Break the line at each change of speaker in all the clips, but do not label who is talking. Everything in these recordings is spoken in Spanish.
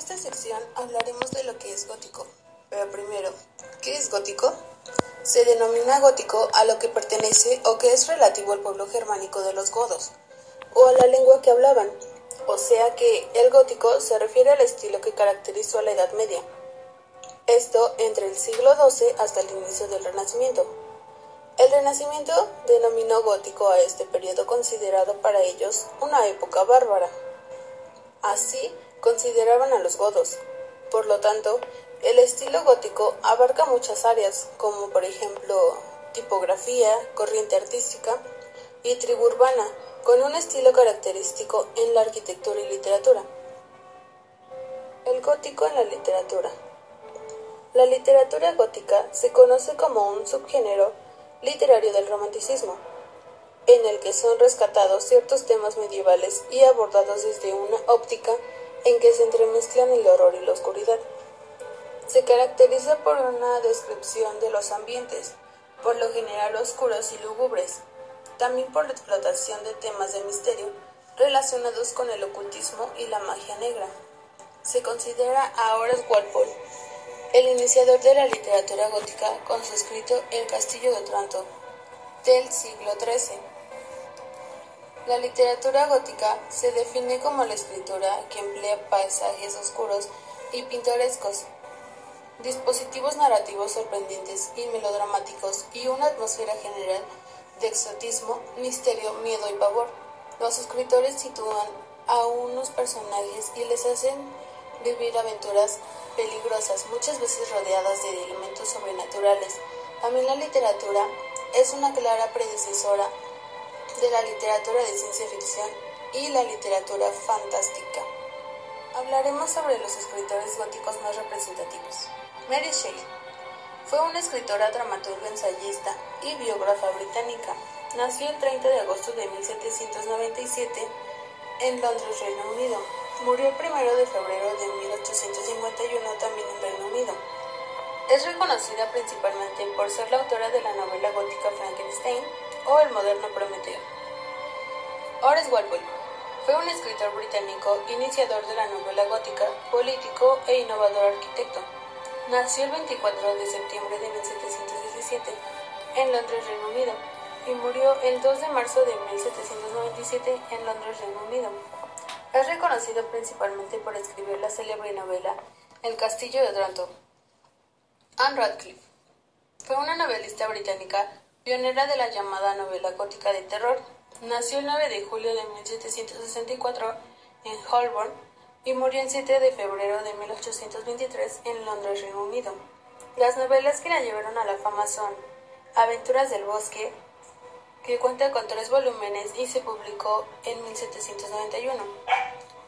esta sección hablaremos de lo que es gótico. Pero primero, ¿qué es gótico? Se denomina gótico a lo que pertenece o que es relativo al pueblo germánico de los godos, o a la lengua que hablaban, o sea que el gótico se refiere al estilo que caracterizó a la Edad Media. Esto entre el siglo XII hasta el inicio del Renacimiento. El Renacimiento denominó gótico a este periodo considerado para ellos una época bárbara. Así consideraban a los godos. Por lo tanto, el estilo gótico abarca muchas áreas, como por ejemplo tipografía, corriente artística y tribu urbana, con un estilo característico en la arquitectura y literatura. El gótico en la literatura. La literatura gótica se conoce como un subgénero literario del romanticismo, en el que son rescatados ciertos temas medievales y abordados desde una óptica en que se entremezclan el horror y la oscuridad. Se caracteriza por una descripción de los ambientes, por lo general oscuros y lúgubres, también por la explotación de temas de misterio relacionados con el ocultismo y la magia negra. Se considera a Horace Walpole el iniciador de la literatura gótica con su escrito El Castillo de Otranto del siglo XIII. La literatura gótica se define como la escritura que emplea paisajes oscuros y pintorescos, dispositivos narrativos sorprendentes y melodramáticos y una atmósfera general de exotismo, misterio, miedo y pavor. Los escritores sitúan a unos personajes y les hacen vivir aventuras peligrosas, muchas veces rodeadas de elementos sobrenaturales. También la literatura es una clara predecesora de la literatura de ciencia ficción y la literatura fantástica. Hablaremos sobre los escritores góticos más representativos. Mary Shelley fue una escritora, dramaturga, ensayista y biógrafa británica. Nació el 30 de agosto de 1797 en Londres, Reino Unido. Murió el 1 de febrero de 1851 también en Reino Unido. Es reconocida principalmente por ser la autora de la novela gótica Frankenstein o El moderno Prometeo. Horace Walpole fue un escritor británico, iniciador de la novela gótica, político e innovador arquitecto. Nació el 24 de septiembre de 1717 en Londres, Reino Unido, y murió el 2 de marzo de 1797 en Londres, Reino Unido. Es reconocido principalmente por escribir la célebre novela El Castillo de Otranto. Anne Radcliffe fue una novelista británica pionera de la llamada novela gótica de terror. Nació el 9 de julio de 1764 en Holborn y murió el 7 de febrero de 1823 en Londres, Reino Unido. Las novelas que la llevaron a la fama son Aventuras del Bosque, que cuenta con tres volúmenes y se publicó en 1791.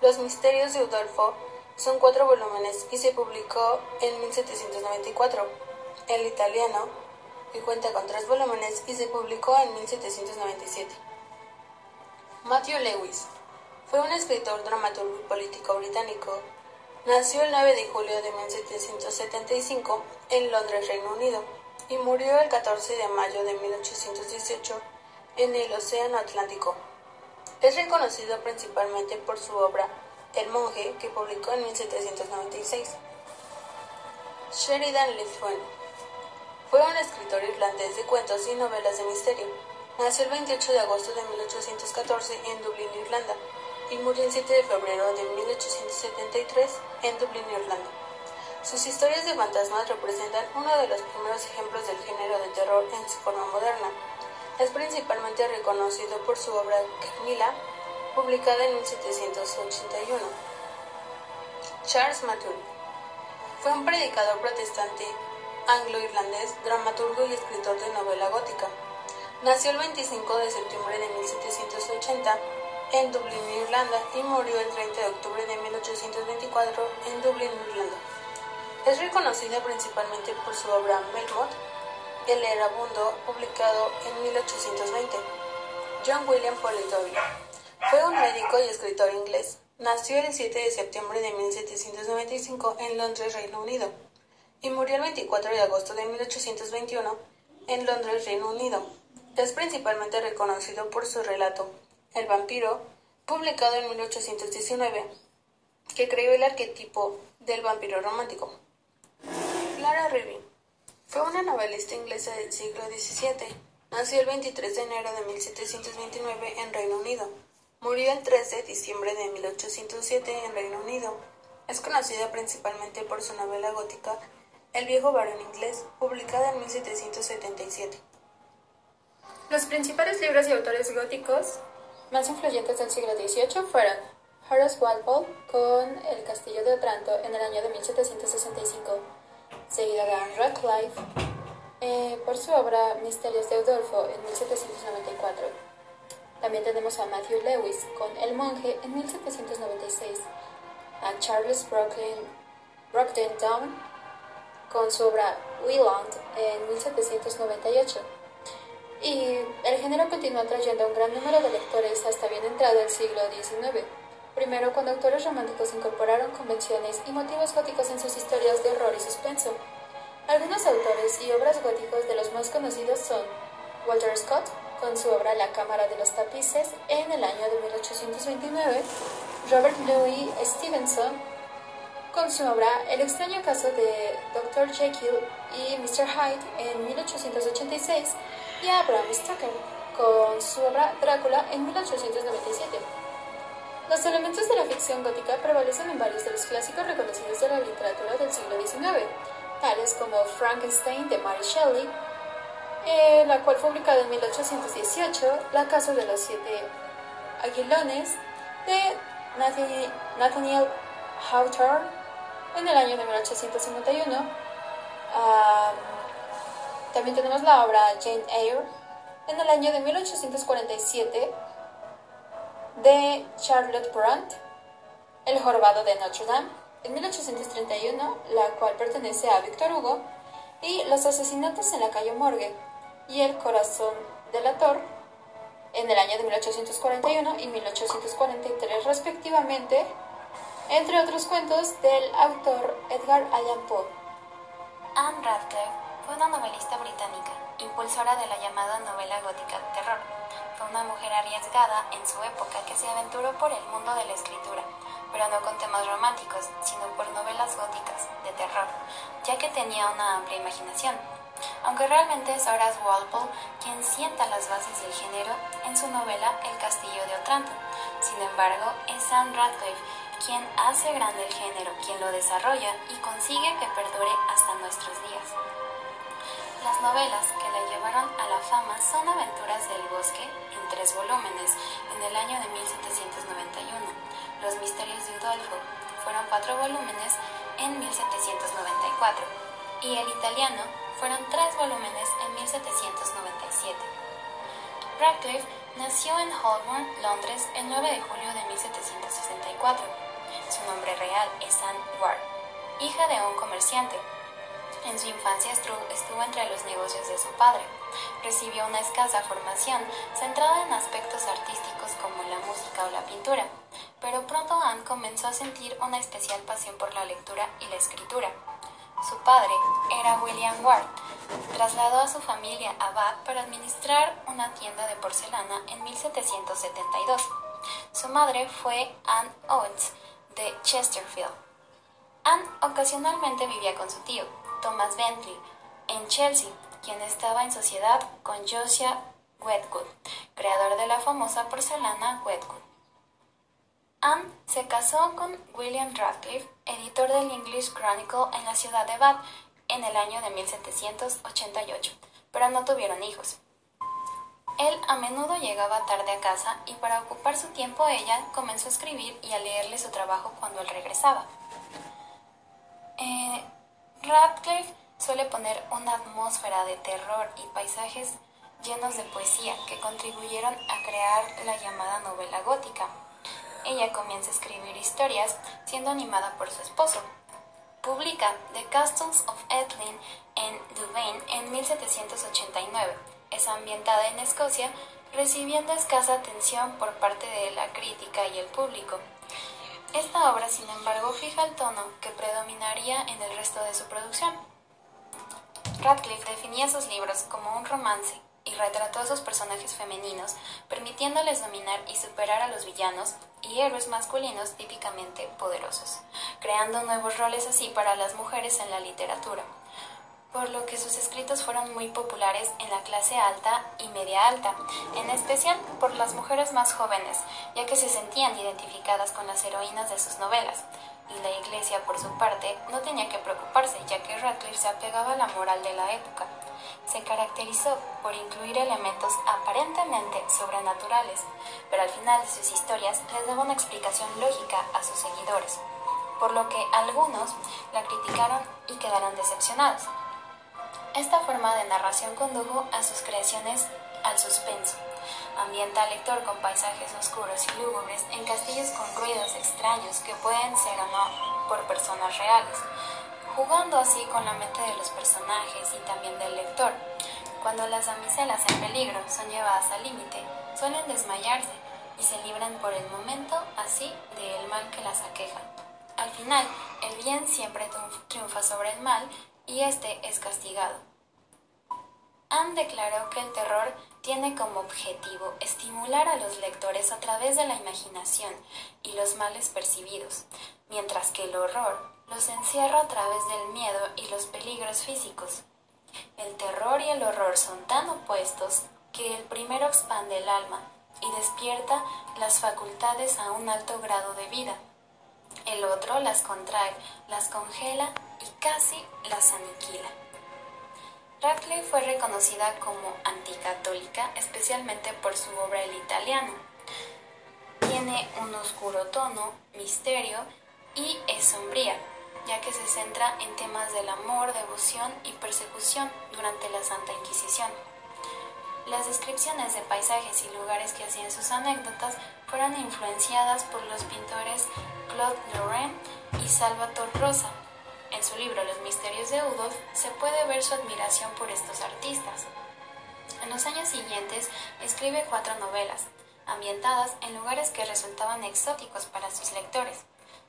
Los Misterios de Udolfo son cuatro volúmenes y se publicó en 1794. El italiano, que cuenta con tres volúmenes y se publicó en 1797. Matthew Lewis fue un escritor, dramaturgo y político británico. Nació el 9 de julio de 1775 en Londres, Reino Unido, y murió el 14 de mayo de 1818 en el Océano Atlántico. Es reconocido principalmente por su obra El monje, que publicó en 1796. Sheridan Le Fuen fue un escritor irlandés de cuentos y novelas de misterio. Nació el 28 de agosto de 1814 en Dublín, Irlanda, y murió el 7 de febrero de 1873 en Dublín, Irlanda. Sus historias de fantasmas representan uno de los primeros ejemplos del género de terror en su forma moderna. Es principalmente reconocido por su obra Camila, publicada en 1781. Charles Mathur fue un predicador protestante anglo-irlandés, dramaturgo y escritor de novela gótica. Nació el 25 de septiembre de 1780 en Dublín, Irlanda, y murió el 30 de octubre de 1824 en Dublín, Irlanda. Es reconocido principalmente por su obra Melmoth, El Erabundo, publicado en 1820. John William Polidori fue un médico y escritor inglés. Nació el 7 de septiembre de 1795 en Londres, Reino Unido, y murió el 24 de agosto de 1821 en Londres, Reino Unido. Es principalmente reconocido por su relato el vampiro, publicado en 1819. que creó el arquetipo del vampiro romántico. Clara Revin fue una novelista inglesa del siglo XVII. Nació el 23 de enero de 1729 en Reino Unido. Murió el 3 de diciembre de 1807 en Reino Unido. Es conocida principalmente por su novela gótica El viejo varón inglés, publicada en 1777.
Los principales libros y autores góticos más influyentes del siglo XVIII fueron Horace Walpole con El castillo de Otranto en el año de 1765, seguida de Anne Radcliffe eh, por su obra Misterios de Udolfo en 1794. También tenemos a Matthew Lewis con El monje en 1796, a Charles Brockden Down con su obra Wieland en 1798. Y el género continuó atrayendo a un gran número de lectores hasta bien entrado el siglo XIX. Primero, cuando autores románticos incorporaron convenciones y motivos góticos en sus historias de horror y suspenso. Algunos autores y obras góticos de los más conocidos son Walter Scott, con su obra La Cámara de los Tapices en el año de 1829, Robert Louis Stevenson, con su obra El extraño caso de Dr. Jekyll y Mr. Hyde en 1886, y Abraham Stoker, con su obra Drácula en 1897. Los elementos de la ficción gótica prevalecen en varios de los clásicos reconocidos de la literatura del siglo XIX, tales como Frankenstein de Mary Shelley, eh, la cual fue publicada en 1818, La Casa de los Siete Aguilones de Nathaniel Hawthorne en el año de 1851. También tenemos la obra Jane Eyre en el año de 1847 de Charlotte Brandt, El jorobado de Notre Dame, en 1831, la cual pertenece a Victor Hugo, y Los asesinatos en la calle Morgue y El corazón de la Torre, en el año de 1841 y 1843 respectivamente, entre otros cuentos del autor Edgar Allan Poe.
Anne Radcliffe fue una novelista británica, impulsora de la llamada novela gótica de terror una mujer arriesgada en su época que se aventuró por el mundo de la escritura, pero no con temas románticos, sino por novelas góticas, de terror, ya que tenía una amplia imaginación. Aunque realmente es Horace Walpole quien sienta las bases del género en su novela El castillo de Otranto. Sin embargo, es Anne Radcliffe quien hace grande el género, quien lo desarrolla y consigue que perdure hasta nuestros días. Las novelas que la llevaron a la fama son Aventuras del Bosque, en tres volúmenes, en el año de 1791. Los Misterios de Udolfo fueron cuatro volúmenes en 1794. Y El Italiano fueron tres volúmenes en 1797. Radcliffe nació en Holborn, Londres, el 9 de julio de 1764. Su nombre real es Anne Ward, hija de un comerciante en su infancia estuvo entre los negocios de su padre. Recibió una escasa formación centrada en aspectos artísticos como la música o la pintura, pero pronto Anne comenzó a sentir una especial pasión por la lectura y la escritura. Su padre era William Ward. Trasladó a su familia a Bath para administrar una tienda de porcelana en 1772. Su madre fue Anne Oates de Chesterfield. Anne ocasionalmente vivía con su tío, Thomas Bentley, en Chelsea, quien estaba en sociedad con Josiah Wedgwood, creador de la famosa porcelana Wedgwood. Anne se casó con William Radcliffe, editor del English Chronicle en la ciudad de Bath en el año de 1788, pero no tuvieron hijos. Él a menudo llegaba tarde a casa y para ocupar su tiempo ella comenzó a escribir y a leerle su trabajo cuando él regresaba. Eh, Radcliffe suele poner una atmósfera de terror y paisajes llenos de poesía que contribuyeron a crear la llamada novela gótica. Ella comienza a escribir historias siendo animada por su esposo. Publica The Castles of Ethlyn en Louvain en 1789. Es ambientada en Escocia, recibiendo escasa atención por parte de la crítica y el público. Esta obra, sin embargo, fija el tono que predominaría en el resto de su producción. Radcliffe definía sus libros como un romance y retrató a sus personajes femeninos, permitiéndoles dominar y superar a los villanos y héroes masculinos típicamente poderosos, creando nuevos roles así para las mujeres en la literatura, por lo que sus escritos fueron muy populares en la clase alta y media alta, en especial por las mujeres más jóvenes, ya que se sentían identificadas con las heroínas de sus novelas, y la Iglesia, por su parte, no tenía que preocuparse, ya que Radcliffe se apegaba a la moral de la época. Se caracterizó por incluir elementos aparentemente sobrenaturales, pero al final de sus historias les daba una explicación lógica a sus seguidores, por lo que algunos la criticaron y quedaron decepcionados. Esta forma de narración condujo a sus creaciones al suspenso, ambienta al lector con paisajes oscuros y lúgubres en castillos con ruidos extraños que pueden ser o no por personas reales, jugando así con la mente de los personajes y también del lector. Cuando las damiselas en peligro son llevadas al límite, suelen desmayarse y se libran por el momento así del mal que las aqueja. Al final, el bien siempre triunfa sobre el mal y este es castigado. Anne declaró que el terror tiene como objetivo estimular a los lectores a través de la imaginación y los males percibidos, mientras que el horror los encierra a través del miedo y los peligros físicos. El terror y el horror son tan opuestos que el primero expande el alma y despierta las facultades a un alto grado de vida. El otro las contrae, las congela y casi las aniquila. Radcliffe fue reconocida como anticatólica especialmente por su obra El italiano. Tiene un oscuro tono, misterio y es sombría, ya que se centra en temas del amor, devoción y persecución durante la Santa Inquisición. Las descripciones de paisajes y lugares que hacían sus anécdotas fueron influenciadas por los pintores Claude Lorraine y Salvatore Rosa, en su libro Los misterios de Udolf se puede ver su admiración por estos artistas. En los años siguientes escribe cuatro novelas, ambientadas en lugares que resultaban exóticos para sus lectores.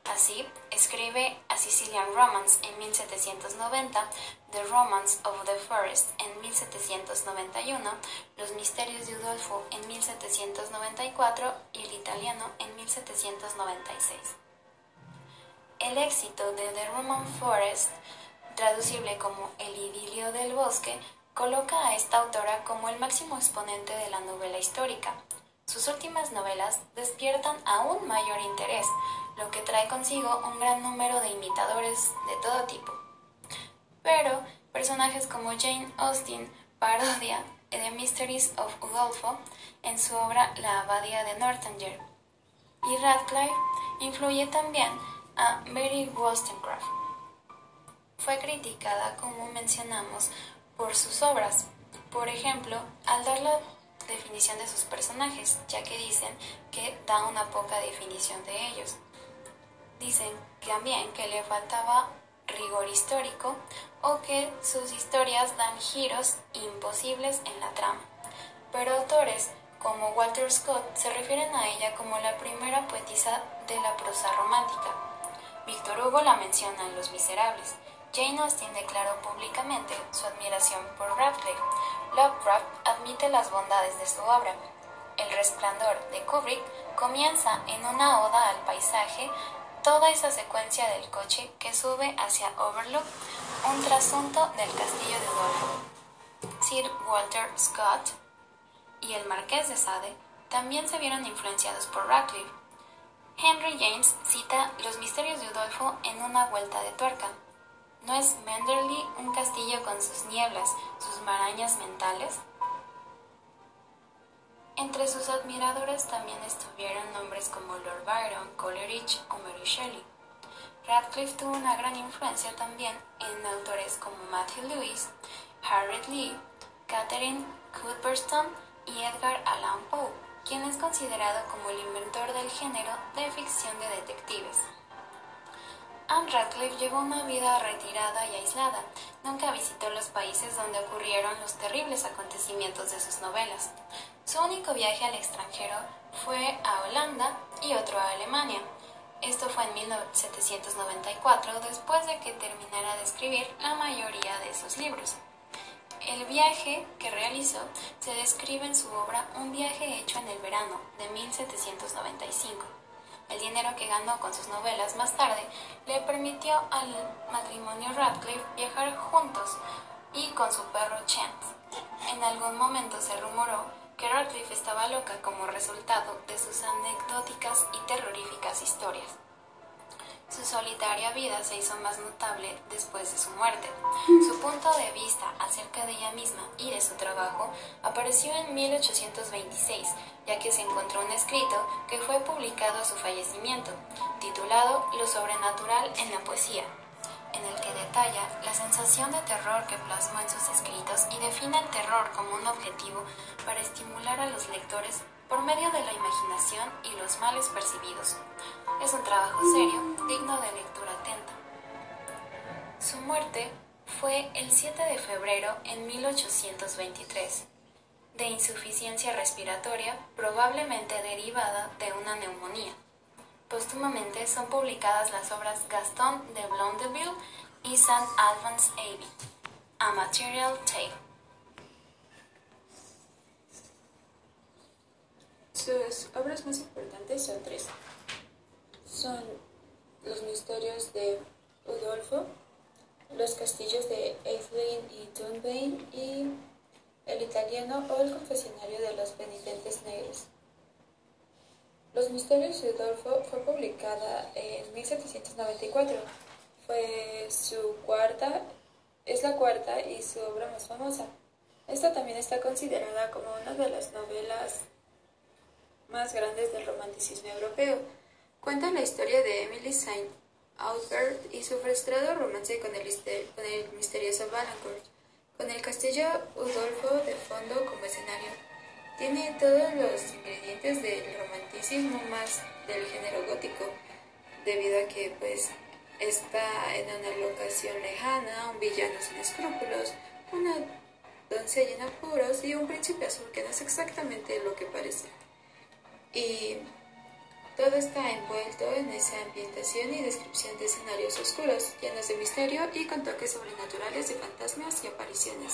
Así, escribe A Sicilian Romance en 1790, The Romance of the Forest en 1791, Los Misterios de Udolfo en 1794 y El Italiano en 1796. El éxito de The Roman Forest, traducible como El idilio del bosque, coloca a esta autora como el máximo exponente de la novela histórica. Sus últimas novelas despiertan aún mayor interés, lo que trae consigo un gran número de imitadores de todo tipo. Pero personajes como Jane Austen parodia The Mysteries of Udolpho en su obra La Abadía de Northanger. Y Radcliffe influye también a Mary Wollstonecraft. Fue criticada, como mencionamos, por sus obras, por ejemplo, al dar la definición de sus personajes, ya que dicen que da una poca definición de ellos. Dicen también que le faltaba rigor histórico o que sus historias dan giros imposibles en la trama. Pero autores como Walter Scott se refieren a ella como la primera poetisa de la prosa romántica. Víctor Hugo la menciona en Los Miserables. Jane Austen declaró públicamente su admiración por Radcliffe. Lovecraft admite las bondades de su obra. El resplandor de Kubrick comienza en una oda al paisaje, toda esa secuencia del coche que sube hacia Overlook, un trasunto del castillo de Udolpho. Sir Walter Scott y el marqués de Sade también se vieron influenciados por Radcliffe. Henry James cita Los misterios de Udolfo en una vuelta de tuerca. ¿No es Manderley un castillo con sus nieblas, sus marañas mentales? Entre sus admiradores también estuvieron nombres como Lord Byron, Coleridge o Mary Shelley. Radcliffe tuvo una gran influencia también en autores como Matthew Lewis, Harriet Lee, Catherine Cuthbertson y Edgar Allan Poe es considerado como el inventor del género de ficción de detectives. Anne Radcliffe llevó una vida retirada y aislada. Nunca visitó los países donde ocurrieron los terribles acontecimientos de sus novelas. Su único viaje al extranjero fue a Holanda y otro a Alemania. Esto fue en 1794, después de que terminara de escribir la mayoría de sus libros. El viaje que realizó se describe en su obra Un viaje hecho en el verano de 1795. El dinero que ganó con sus novelas más tarde le permitió al matrimonio Radcliffe viajar juntos y con su perro Chance. En algún momento se rumoró que Radcliffe estaba loca como resultado de sus anecdóticas y terroríficas historias. Su solitaria vida se hizo más notable después de su muerte. Su punto de vista acerca de ella misma y de su trabajo apareció en 1826, ya que se encontró un escrito que fue publicado a su fallecimiento, titulado Lo sobrenatural en la poesía, en el que detalla la sensación de terror que plasmó en sus escritos y define el terror como un objetivo para estimular a los lectores por medio de la imaginación y los males percibidos. Es un trabajo serio, digno de lectura atenta. Su muerte fue el 7 de febrero en 1823, de insuficiencia respiratoria probablemente derivada de una neumonía. Póstumamente son publicadas las obras Gaston de Blondeville y St. Albans Abbey, A Material Tale.
Sus obras más importantes son tres. Son Los misterios de Udolfo, Los castillos de Atheling y Dunbayne y El italiano o El confesionario de los penitentes negros. Los misterios de Udolfo fue publicada en 1794. Fue su cuarta, es la cuarta y su obra más famosa. Esta también está considerada como una de las novelas más grandes del romanticismo europeo. Cuenta la historia de Emily Saint Aubert y su frustrado romance con el, con el misterioso Valancourt, con el castillo Udolfo de fondo como escenario. Tiene todos los ingredientes del romanticismo más del género gótico, debido a que pues está en una locación lejana, un villano sin escrúpulos, una doncella en apuros y un príncipe azul que no es exactamente lo que parece. Y todo está envuelto en esa ambientación y descripción de escenarios oscuros, llenos de misterio y con toques sobrenaturales de fantasmas y apariciones.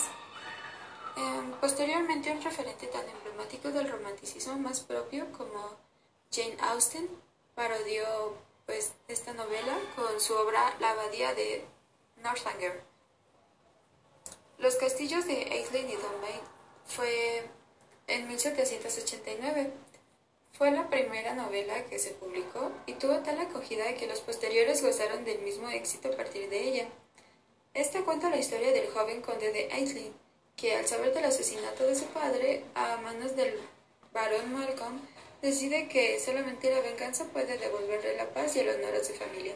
Em, posteriormente, un referente tan emblemático del romanticismo más propio como Jane Austen parodió pues, esta novela con su obra La Abadía de Northanger. Los castillos de Aislinn y Dunbayne fue en 1789 fue la primera novela que se publicó y tuvo tal acogida que los posteriores gozaron del mismo éxito a partir de ella. Esta cuenta la historia del joven conde de Aislinn, que al saber del asesinato de su padre a manos del barón Malcolm, decide que solamente la venganza puede devolverle la paz y el honor a su familia.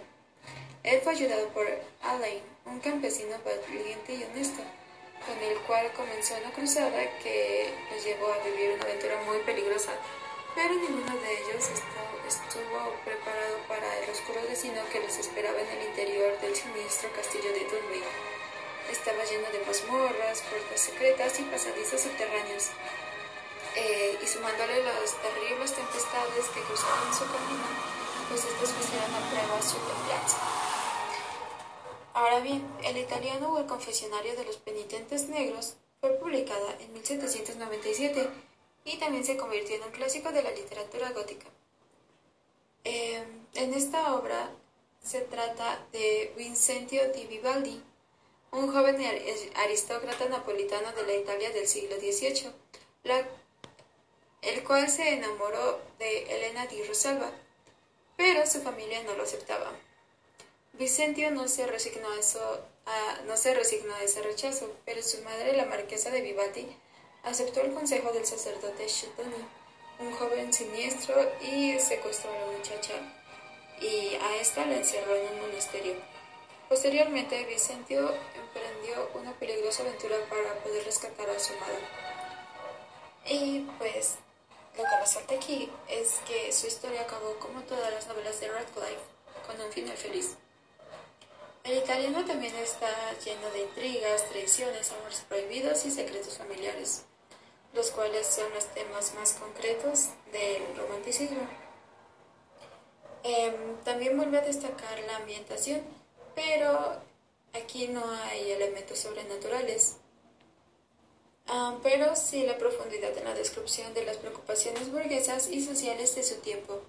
Él fue ayudado por Alain, un campesino valiente y honesto, con el cual comenzó una cruzada que los llevó a vivir una aventura muy peligrosa pero ninguno de ellos estuvo preparado para el oscuro destino que los esperaba en el interior del siniestro castillo de Dunwich. Estaba lleno de mazmorras, puertas secretas y pasadizos subterráneos, eh, y sumándole las terribles tempestades que cruzaban su camino, pues estos pusieron a prueba su templanza. Ahora bien, el italiano o el confesionario de los penitentes negros fue publicada en 1797 y también se convirtió en un clásico de la literatura gótica. Em, en esta obra se trata de Vincentio di Vivaldi, un joven aristócrata napolitano de la Italia del siglo XVIII, el cual se enamoró de Elena di Rosalba, pero su familia no lo aceptaba. Vicentio no se resignó a, eso, no se resignó a ese rechazo, pero su madre, la marquesa de Vivaldi, aceptó el consejo del sacerdote Shetoni, un joven siniestro, y secuestró a la muchacha y a esta la encerró en un monasterio. Posteriormente, Vicentio emprendió una peligrosa aventura para poder rescatar a su madre. Y pues lo que resalta aquí es que su historia acabó como todas las novelas de Radcliffe, con un final feliz. El italiano también está lleno de intrigas, traiciones, amores prohibidos y secretos familiares los cuales son los temas más concretos del romanticismo. Em, también vuelve a destacar la ambientación, pero aquí no hay elementos sobrenaturales. ah, pero sin la profundidad en la descripción de las preocupaciones burguesas y sociales de su tiempo.